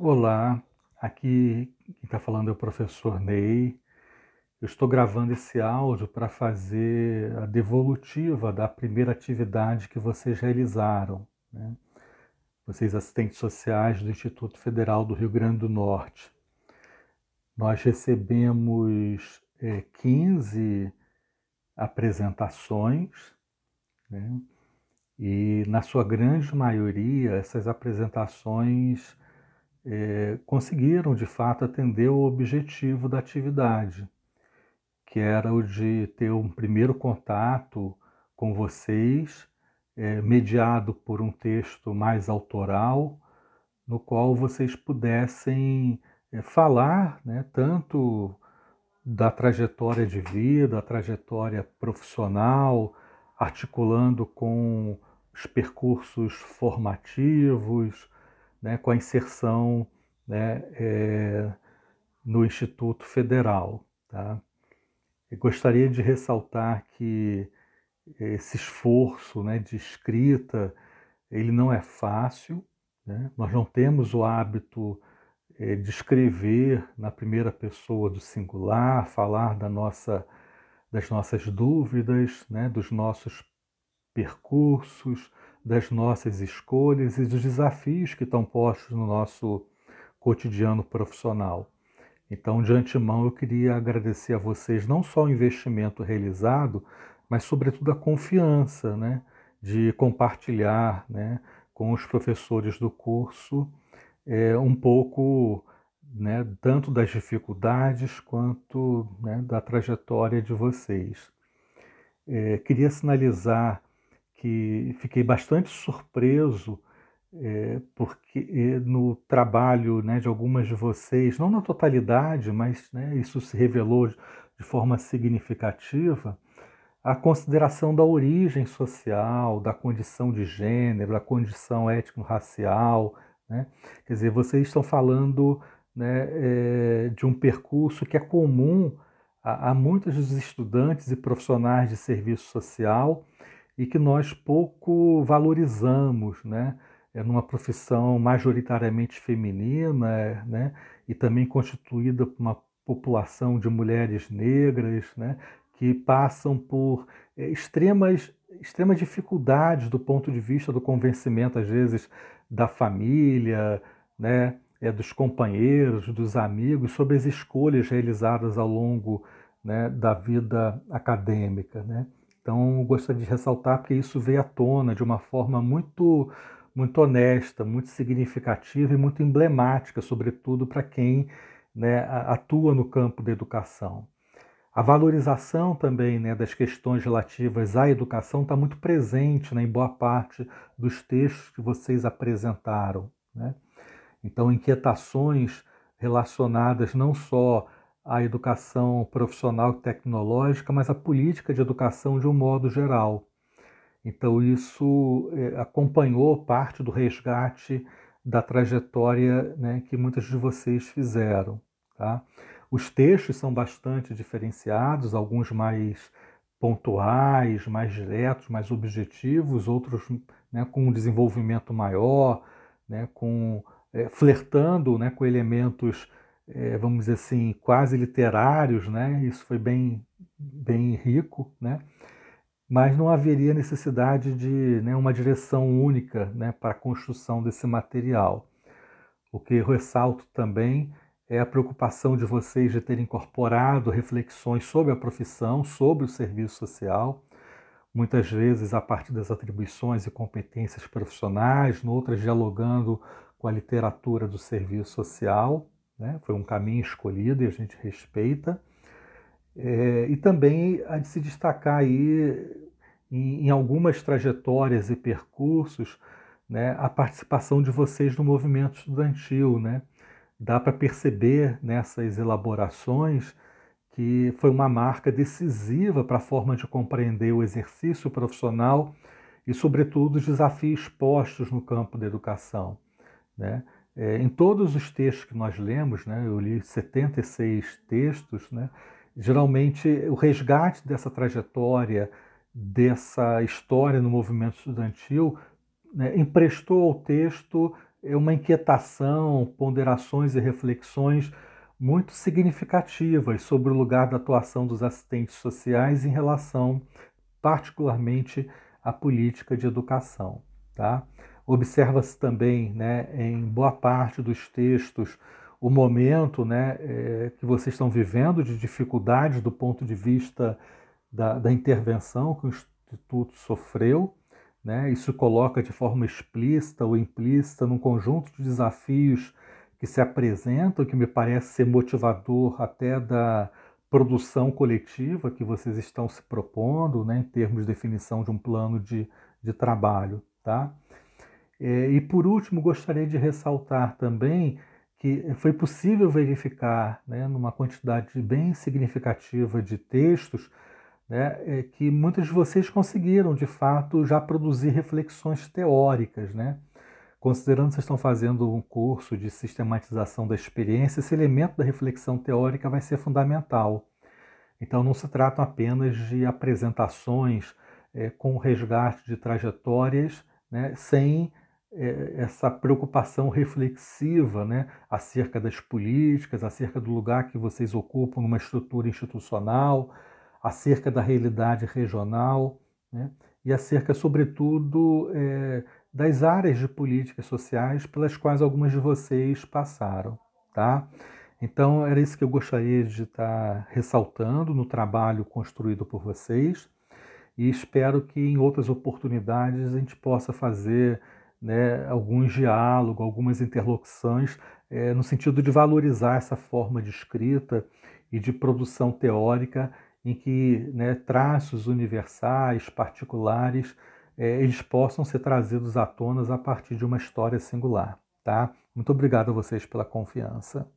Olá, aqui quem está falando é o professor Ney. Eu estou gravando esse áudio para fazer a devolutiva da primeira atividade que vocês realizaram. Né? Vocês, assistentes sociais do Instituto Federal do Rio Grande do Norte. Nós recebemos é, 15 apresentações, né? e na sua grande maioria, essas apresentações é, conseguiram de fato atender o objetivo da atividade, que era o de ter um primeiro contato com vocês, é, mediado por um texto mais autoral, no qual vocês pudessem é, falar né, tanto da trajetória de vida, a trajetória profissional, articulando com os percursos formativos, né, com a inserção né, é, no Instituto Federal. Tá? Eu gostaria de ressaltar que esse esforço né, de escrita ele não é fácil. Né? Nós não temos o hábito é, de escrever na primeira pessoa do singular, falar da nossa, das nossas dúvidas, né, dos nossos percursos, das nossas escolhas e dos desafios que estão postos no nosso cotidiano profissional. Então, de antemão, eu queria agradecer a vocês não só o investimento realizado, mas, sobretudo, a confiança né, de compartilhar né, com os professores do curso é, um pouco né, tanto das dificuldades quanto né, da trajetória de vocês. É, queria sinalizar que fiquei bastante surpreso é, porque é, no trabalho né, de algumas de vocês, não na totalidade, mas né, isso se revelou de, de forma significativa, a consideração da origem social, da condição de gênero, da condição étnico-racial. Né? Quer dizer, vocês estão falando né, é, de um percurso que é comum a, a muitos dos estudantes e profissionais de serviço social e que nós pouco valorizamos, né? É numa profissão majoritariamente feminina, né? E também constituída por uma população de mulheres negras, né? Que passam por é, extremas extremas dificuldades do ponto de vista do convencimento às vezes da família, né? É, dos companheiros, dos amigos sobre as escolhas realizadas ao longo né, da vida acadêmica, né? Então, gostaria de ressaltar porque isso veio à tona de uma forma muito, muito honesta, muito significativa e muito emblemática, sobretudo para quem né, atua no campo da educação. A valorização também né, das questões relativas à educação está muito presente né, em boa parte dos textos que vocês apresentaram. Né? Então, inquietações relacionadas não só a educação profissional e tecnológica, mas a política de educação de um modo geral. Então, isso é, acompanhou parte do resgate da trajetória né, que muitas de vocês fizeram. Tá? Os textos são bastante diferenciados, alguns mais pontuais, mais diretos, mais objetivos, outros né, com um desenvolvimento maior, né, com, é, flertando né, com elementos é, vamos dizer assim, quase literários, né? Isso foi bem, bem rico, né? Mas não haveria necessidade de né, uma direção única né, para a construção desse material. O que ressalto também é a preocupação de vocês de terem incorporado reflexões sobre a profissão, sobre o serviço social, muitas vezes a partir das atribuições e competências profissionais, outras dialogando com a literatura do serviço social, né? Foi um caminho escolhido e a gente respeita. É, e também há de se destacar aí em, em algumas trajetórias e percursos né, a participação de vocês no movimento estudantil. Né? Dá para perceber nessas elaborações que foi uma marca decisiva para a forma de compreender o exercício profissional e, sobretudo, os desafios postos no campo da educação. Né? É, em todos os textos que nós lemos, né, eu li 76 textos, né, geralmente o resgate dessa trajetória, dessa história no movimento estudantil, né, emprestou ao texto é uma inquietação, ponderações e reflexões muito significativas sobre o lugar da atuação dos assistentes sociais em relação, particularmente, à política de educação. Tá? Observa-se também, né, em boa parte dos textos, o momento né, é, que vocês estão vivendo de dificuldades do ponto de vista da, da intervenção que o Instituto sofreu. Né? Isso coloca de forma explícita ou implícita num conjunto de desafios que se apresentam, que me parece ser motivador até da produção coletiva que vocês estão se propondo, né, em termos de definição de um plano de, de trabalho. Tá? É, e por último, gostaria de ressaltar também que foi possível verificar, né, numa quantidade bem significativa de textos, né, é que muitos de vocês conseguiram, de fato, já produzir reflexões teóricas, né? Considerando que vocês estão fazendo um curso de sistematização da experiência, esse elemento da reflexão teórica vai ser fundamental. Então, não se trata apenas de apresentações é, com resgate de trajetórias, né, sem essa preocupação reflexiva né, acerca das políticas, acerca do lugar que vocês ocupam numa estrutura institucional, acerca da realidade regional né, e acerca, sobretudo, é, das áreas de políticas sociais pelas quais algumas de vocês passaram. Tá? Então, era isso que eu gostaria de estar ressaltando no trabalho construído por vocês e espero que em outras oportunidades a gente possa fazer né, alguns diálogos, algumas interlocuções, é, no sentido de valorizar essa forma de escrita e de produção teórica em que né, traços universais, particulares, é, eles possam ser trazidos à tona a partir de uma história singular. Tá? Muito obrigado a vocês pela confiança.